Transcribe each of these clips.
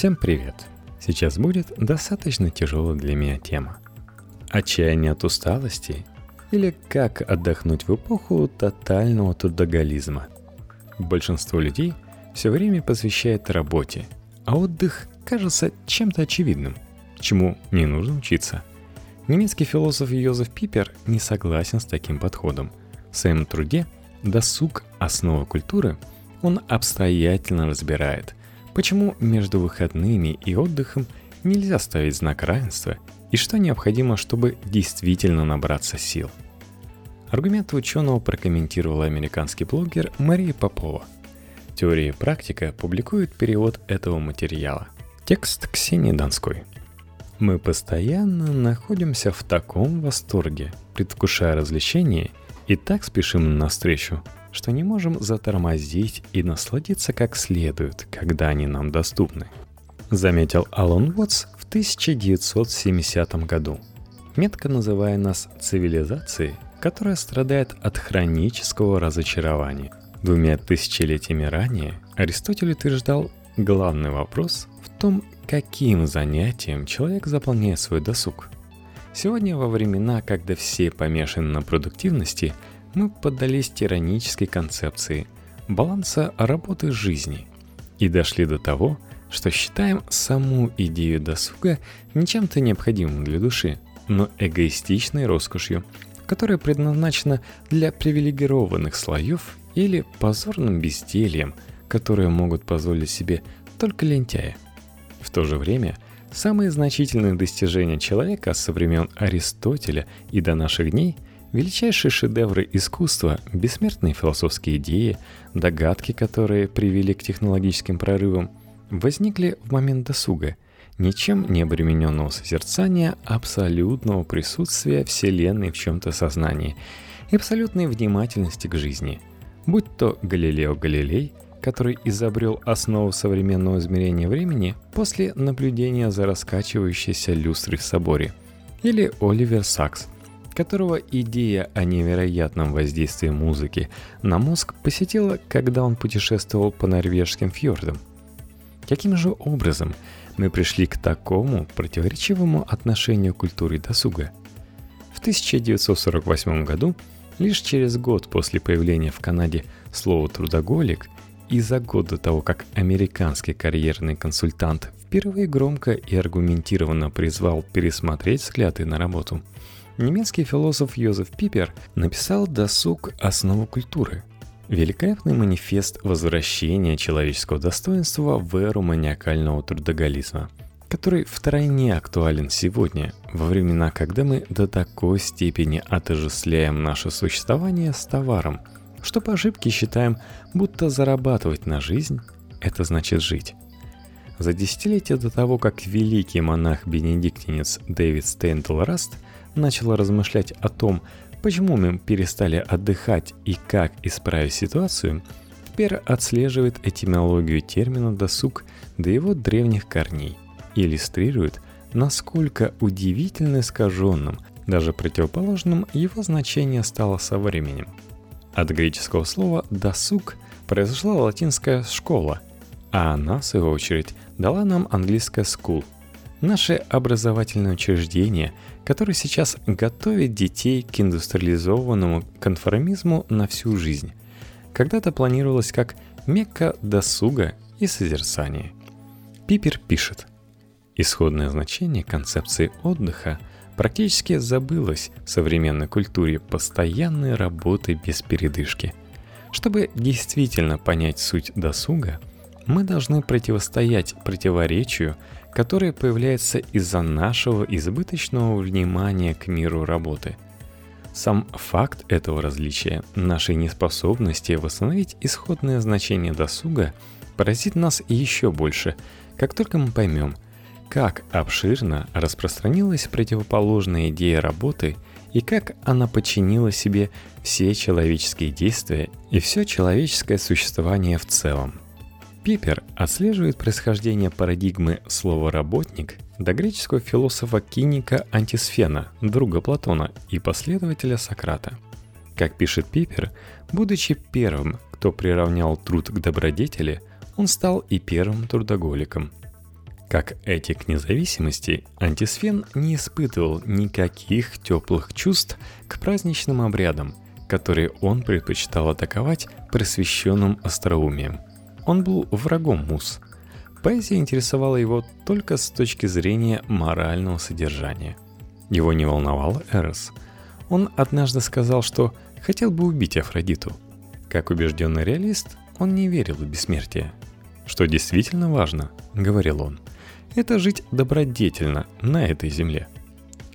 Всем привет! Сейчас будет достаточно тяжелая для меня тема. Отчаяние от усталости или как отдохнуть в эпоху тотального трудоголизма. Большинство людей все время посвящает работе, а отдых кажется чем-то очевидным, чему не нужно учиться. Немецкий философ Йозеф Пипер не согласен с таким подходом. В своем труде «Досуг. Основа культуры» он обстоятельно разбирает – Почему между выходными и отдыхом нельзя ставить знак равенства и что необходимо, чтобы действительно набраться сил? Аргумент ученого прокомментировала американский блогер Мария Попова. Теория и практика публикует перевод этого материала. Текст Ксении Донской. Мы постоянно находимся в таком восторге, предвкушая развлечения, и так спешим навстречу, что не можем затормозить и насладиться как следует, когда они нам доступны. Заметил Алан Уотс в 1970 году, метко называя нас цивилизацией, которая страдает от хронического разочарования. Двумя тысячелетиями ранее Аристотель утверждал, главный вопрос в том, каким занятием человек заполняет свой досуг. Сегодня во времена, когда все помешаны на продуктивности – мы поддались тиранической концепции баланса работы жизни и дошли до того, что считаем саму идею досуга не чем-то необходимым для души, но эгоистичной роскошью, которая предназначена для привилегированных слоев или позорным бездельем, которое могут позволить себе только лентяи. В то же время самые значительные достижения человека со времен Аристотеля и до наших дней – Величайшие шедевры искусства, бессмертные философские идеи, догадки, которые привели к технологическим прорывам, возникли в момент досуга, ничем не обремененного созерцания абсолютного присутствия Вселенной в чем-то сознании и абсолютной внимательности к жизни. Будь то Галилео Галилей, который изобрел основу современного измерения времени после наблюдения за раскачивающейся люстрой в соборе, или Оливер Сакс – которого идея о невероятном воздействии музыки на мозг посетила, когда он путешествовал по норвежским фьордам. Каким же образом мы пришли к такому противоречивому отношению к культуре досуга? В 1948 году, лишь через год после появления в Канаде слова «трудоголик» и за год до того, как американский карьерный консультант впервые громко и аргументированно призвал пересмотреть взгляды на работу – Немецкий философ Йозеф Пипер написал «Досуг. Основу культуры», Великолепный манифест возвращения человеческого достоинства в эру маниакального трудоголизма, который втройне актуален сегодня, во времена, когда мы до такой степени отождествляем наше существование с товаром, что по ошибке считаем, будто зарабатывать на жизнь – это значит жить. За десятилетия до того, как великий монах-бенедиктинец Дэвид Стейндл-Раст начал размышлять о том, почему мы перестали отдыхать и как исправить ситуацию, Пипер отслеживает этимологию термина «досуг» до его древних корней и иллюстрирует, насколько удивительно искаженным, даже противоположным его значение стало со временем. От греческого слова «досуг» произошла латинская «школа», а она, в свою очередь, дала нам английское «school», Наше образовательное учреждение, которое сейчас готовит детей к индустриализованному конформизму на всю жизнь, когда-то планировалось как мекка досуга и созерцания. Пипер пишет, Исходное значение концепции отдыха практически забылось в современной культуре постоянной работы без передышки. Чтобы действительно понять суть досуга, мы должны противостоять противоречию которое появляется из-за нашего избыточного внимания к миру работы. Сам факт этого различия, нашей неспособности восстановить исходное значение досуга, поразит нас еще больше, как только мы поймем, как обширно распространилась противоположная идея работы и как она подчинила себе все человеческие действия и все человеческое существование в целом. Пипер отслеживает происхождение парадигмы слова «работник» до греческого философа-киника Антисфена, друга Платона и последователя Сократа. Как пишет Пипер, будучи первым, кто приравнял труд к добродетели, он стал и первым трудоголиком. Как этик независимости, антисфен не испытывал никаких теплых чувств к праздничным обрядам, которые он предпочитал атаковать просвещенным остроумием. Он был врагом мус. Поэзия интересовала его только с точки зрения морального содержания. Его не волновал Эрос. Он однажды сказал, что хотел бы убить Афродиту. Как убежденный реалист, он не верил в бессмертие. Что действительно важно, говорил он – это жить добродетельно на этой земле.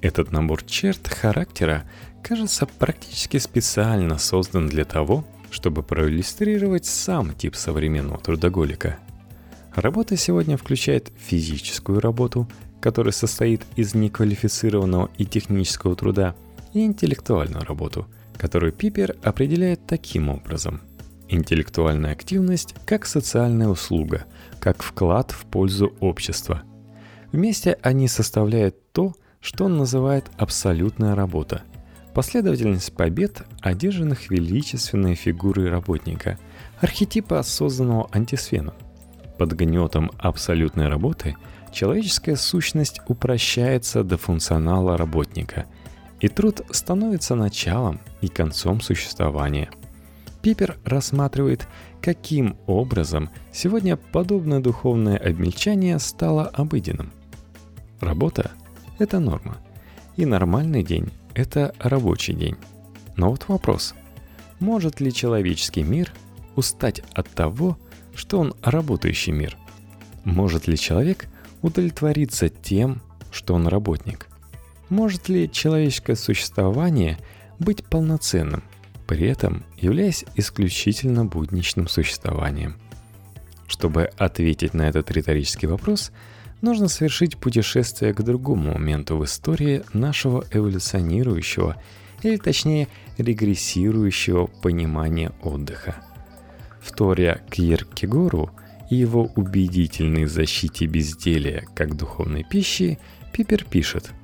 Этот набор черт характера кажется практически специально создан для того, чтобы проиллюстрировать сам тип современного трудоголика. Работа сегодня включает физическую работу, которая состоит из неквалифицированного и технического труда, и интеллектуальную работу, которую Пипер определяет таким образом. Интеллектуальная активность как социальная услуга, как вклад в пользу общества. Вместе они составляют то, что он называет абсолютная работа. Последовательность побед, одержанных величественной фигурой работника, архетипа осознанного антисфена. Под гнетом абсолютной работы человеческая сущность упрощается до функционала работника, и труд становится началом и концом существования – Пипер рассматривает, каким образом сегодня подобное духовное обмельчание стало обыденным. Работа – это норма, и нормальный день – это рабочий день. Но вот вопрос – может ли человеческий мир устать от того, что он работающий мир? Может ли человек удовлетвориться тем, что он работник? Может ли человеческое существование быть полноценным, при этом являясь исключительно будничным существованием. Чтобы ответить на этот риторический вопрос, нужно совершить путешествие к другому моменту в истории нашего эволюционирующего, или точнее регрессирующего понимания отдыха. В Торе Кьеркегору и его убедительной защите безделия как духовной пищи Пипер пишет –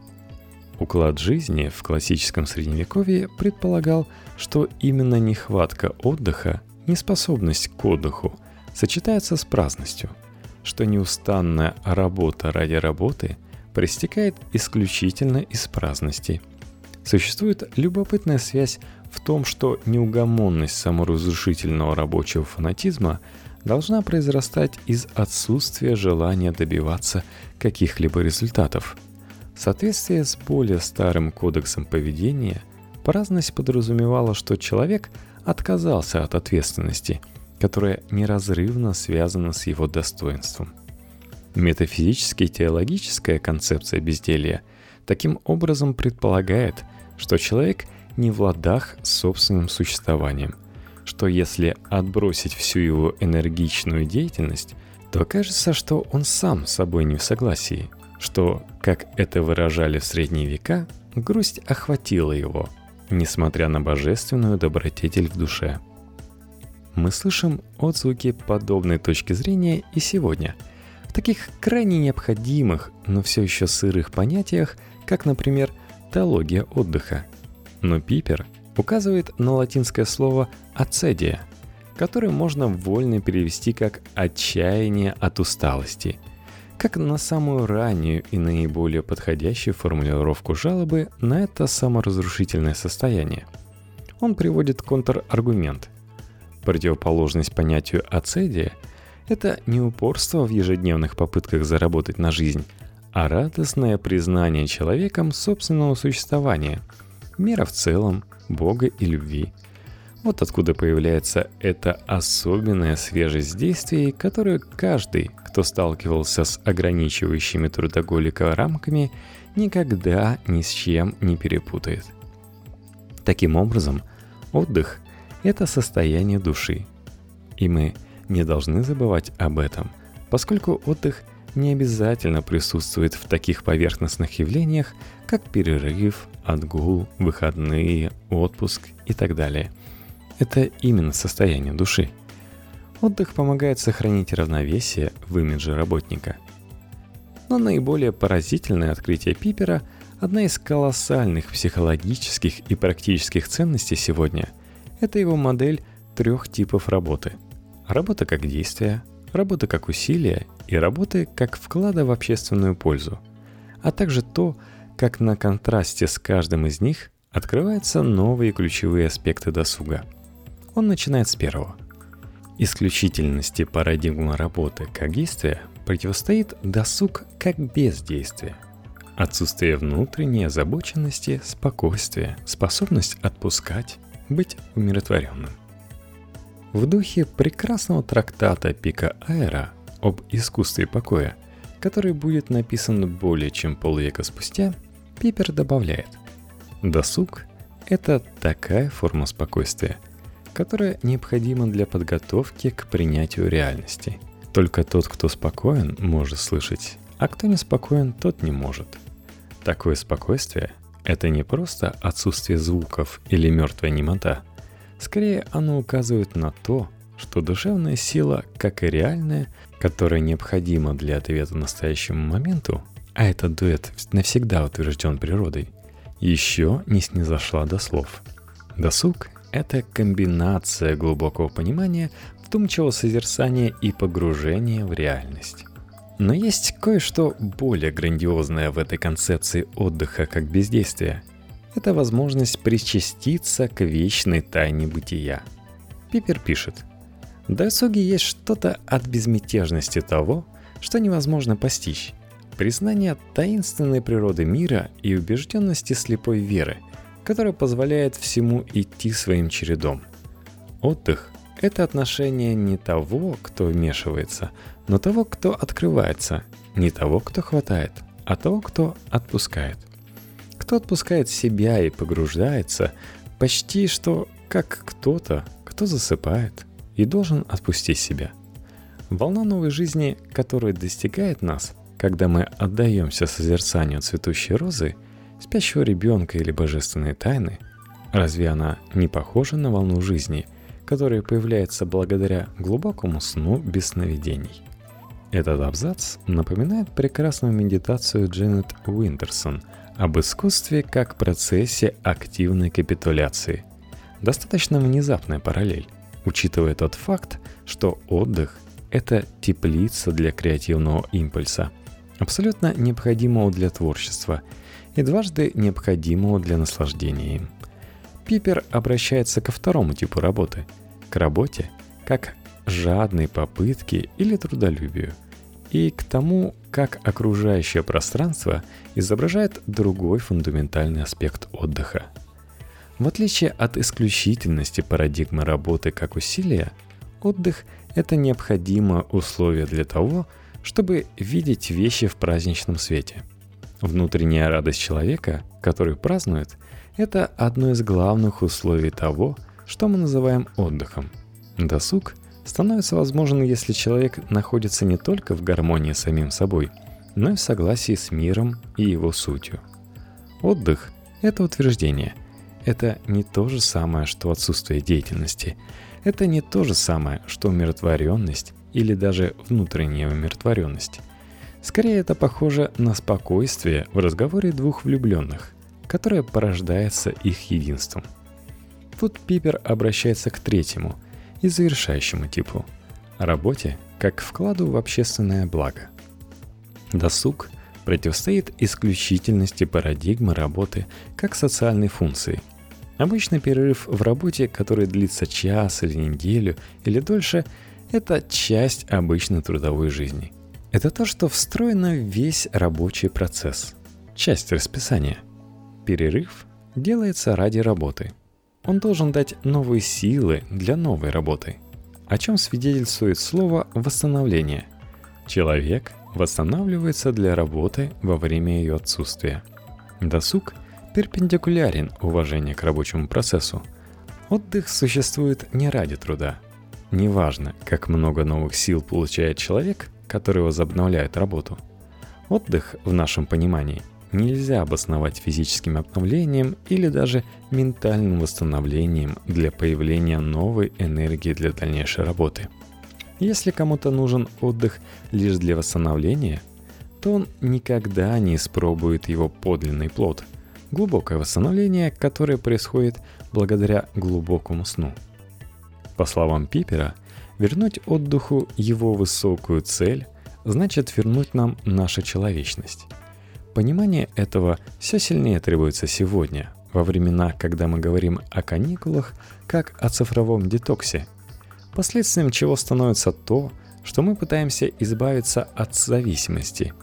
Уклад жизни в классическом средневековье предполагал, что именно нехватка отдыха, неспособность к отдыху сочетается с праздностью, что неустанная работа ради работы проистекает исключительно из праздности. Существует любопытная связь в том, что неугомонность саморазрушительного рабочего фанатизма должна произрастать из отсутствия желания добиваться каких-либо результатов – в соответствии с более старым кодексом поведения, праздность подразумевала, что человек отказался от ответственности, которая неразрывно связана с его достоинством. Метафизически теологическая концепция безделья таким образом предполагает, что человек не в ладах с собственным существованием, что если отбросить всю его энергичную деятельность, то кажется, что он сам с собой не в согласии – что, как это выражали в средние века, грусть охватила его, несмотря на божественную добродетель в душе. Мы слышим отзвуки подобной точки зрения и сегодня, в таких крайне необходимых, но все еще сырых понятиях, как, например, теология отдыха. Но Пипер указывает на латинское слово «ацедия», которое можно вольно перевести как «отчаяние от усталости», как на самую раннюю и наиболее подходящую формулировку жалобы на это саморазрушительное состояние. Он приводит контраргумент. Противоположность понятию ацедия – это не упорство в ежедневных попытках заработать на жизнь, а радостное признание человеком собственного существования, мира в целом, Бога и любви – вот откуда появляется эта особенная свежесть действий, которую каждый, кто сталкивался с ограничивающими трудоголика рамками, никогда ни с чем не перепутает. Таким образом, отдых – это состояние души. И мы не должны забывать об этом, поскольку отдых не обязательно присутствует в таких поверхностных явлениях, как перерыв, отгул, выходные, отпуск и так далее – это именно состояние души. Отдых помогает сохранить равновесие в имидже работника. Но наиболее поразительное открытие Пипера – одна из колоссальных психологических и практических ценностей сегодня – это его модель трех типов работы. Работа как действие, работа как усилие и работы как вклада в общественную пользу, а также то, как на контрасте с каждым из них открываются новые ключевые аспекты досуга. Он начинает с первого. Исключительности парадигмы работы как действия противостоит досуг как бездействие. Отсутствие внутренней озабоченности, спокойствия, способность отпускать, быть умиротворенным. В духе прекрасного трактата Пика Аэра об искусстве покоя, который будет написан более чем полвека спустя, Пипер добавляет «Досуг – это такая форма спокойствия, которая необходима для подготовки к принятию реальности. Только тот, кто спокоен, может слышать, а кто не спокоен, тот не может. Такое спокойствие – это не просто отсутствие звуков или мертвая немота. Скорее, оно указывает на то, что душевная сила, как и реальная, которая необходима для ответа настоящему моменту, а этот дуэт навсегда утвержден природой, еще не снизошла до слов. Досуг — это комбинация глубокого понимания, вдумчивого созерцания и погружения в реальность. Но есть кое-что более грандиозное в этой концепции отдыха как бездействия. Это возможность причаститься к вечной тайне бытия. Пипер пишет, «В досуге есть что-то от безмятежности того, что невозможно постичь, признание таинственной природы мира и убежденности слепой веры, которая позволяет всему идти своим чередом. Отдых – это отношение не того, кто вмешивается, но того, кто открывается, не того, кто хватает, а того, кто отпускает. Кто отпускает себя и погружается, почти что как кто-то, кто засыпает и должен отпустить себя. Волна новой жизни, которая достигает нас, когда мы отдаемся созерцанию цветущей розы, спящего ребенка или божественной тайны, разве она не похожа на волну жизни, которая появляется благодаря глубокому сну без сновидений? Этот абзац напоминает прекрасную медитацию Дженнет Уинтерсон об искусстве как процессе активной капитуляции. Достаточно внезапная параллель, учитывая тот факт, что отдых – это теплица для креативного импульса – абсолютно необходимого для творчества и дважды необходимого для наслаждения им. Пипер обращается ко второму типу работы – к работе как жадной попытке или трудолюбию, и к тому, как окружающее пространство изображает другой фундаментальный аспект отдыха. В отличие от исключительности парадигмы работы как усилия, отдых – это необходимое условие для того, чтобы видеть вещи в праздничном свете. Внутренняя радость человека, который празднует, это одно из главных условий того, что мы называем отдыхом. Досуг становится возможен, если человек находится не только в гармонии с самим собой, но и в согласии с миром и его сутью. Отдых – это утверждение. Это не то же самое, что отсутствие деятельности. Это не то же самое, что умиротворенность или даже внутренняя умиротворенность. Скорее это похоже на спокойствие в разговоре двух влюбленных, которое порождается их единством. Тут Пипер обращается к третьему и завершающему типу – работе как вкладу в общественное благо. Досуг противостоит исключительности парадигмы работы как социальной функции. Обычный перерыв в работе, который длится час или неделю или дольше – это часть обычной трудовой жизни. Это то, что встроено в весь рабочий процесс. Часть расписания. Перерыв делается ради работы. Он должен дать новые силы для новой работы. О чем свидетельствует слово «восстановление». Человек восстанавливается для работы во время ее отсутствия. Досуг перпендикулярен уважению к рабочему процессу. Отдых существует не ради труда – Неважно, как много новых сил получает человек, который возобновляет работу. Отдых в нашем понимании нельзя обосновать физическим обновлением или даже ментальным восстановлением для появления новой энергии для дальнейшей работы. Если кому-то нужен отдых лишь для восстановления, то он никогда не испробует его подлинный плод – глубокое восстановление, которое происходит благодаря глубокому сну – по словам Пипера, вернуть отдыху его высокую цель значит вернуть нам нашу человечность. Понимание этого все сильнее требуется сегодня, во времена, когда мы говорим о каникулах, как о цифровом детоксе, последствием чего становится то, что мы пытаемся избавиться от зависимости,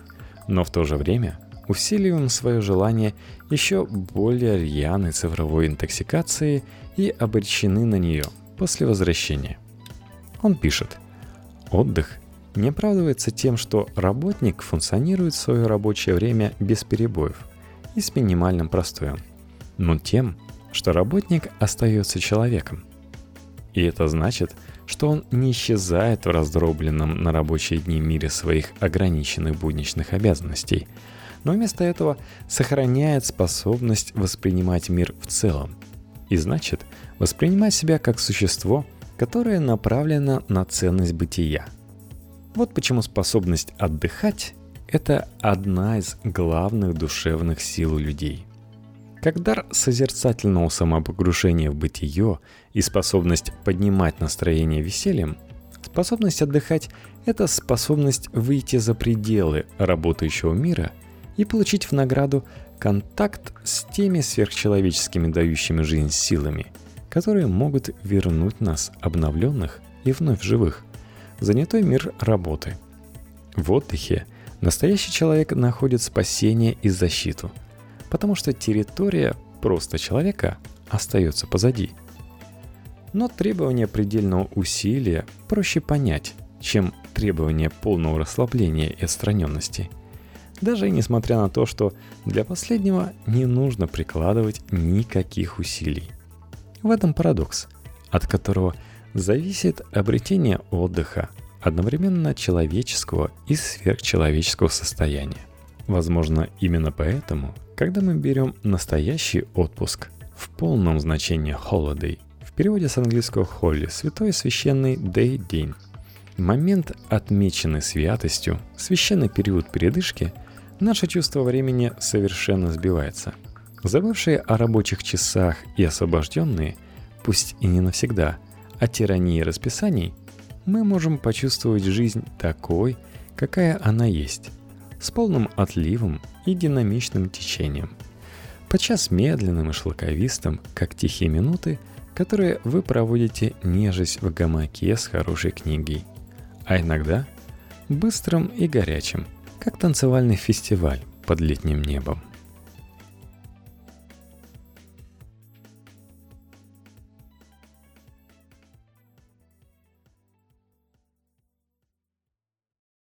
но в то же время усиливаем свое желание еще более рьяной цифровой интоксикации и обречены на нее после возвращения. Он пишет, отдых не оправдывается тем, что работник функционирует в свое рабочее время без перебоев и с минимальным простоем, но тем, что работник остается человеком. И это значит, что он не исчезает в раздробленном на рабочие дни мире своих ограниченных будничных обязанностей, но вместо этого сохраняет способность воспринимать мир в целом, и значит воспринимать себя как существо, которое направлено на ценность бытия. Вот почему способность отдыхать – это одна из главных душевных сил людей – как дар созерцательного самопогружения в бытие и способность поднимать настроение весельем, способность отдыхать – это способность выйти за пределы работающего мира и получить в награду контакт с теми сверхчеловеческими дающими жизнь силами, которые могут вернуть нас обновленных и вновь живых, занятой мир работы. В отдыхе настоящий человек находит спасение и защиту – потому что территория просто человека остается позади. Но требование предельного усилия проще понять, чем требование полного расслабления и отстраненности. Даже несмотря на то, что для последнего не нужно прикладывать никаких усилий. В этом парадокс, от которого зависит обретение отдыха, одновременно человеческого и сверхчеловеческого состояния. Возможно, именно поэтому когда мы берем настоящий отпуск в полном значении holiday, в переводе с английского холли, святой священный day день, момент, отмеченный святостью, священный период передышки, наше чувство времени совершенно сбивается. Забывшие о рабочих часах и освобожденные, пусть и не навсегда, о тирании расписаний, мы можем почувствовать жизнь такой, какая она есть – с полным отливом и динамичным течением. Подчас медленным и шлаковистым, как тихие минуты, которые вы проводите нежесть в гамаке с хорошей книгой. А иногда быстрым и горячим, как танцевальный фестиваль под летним небом.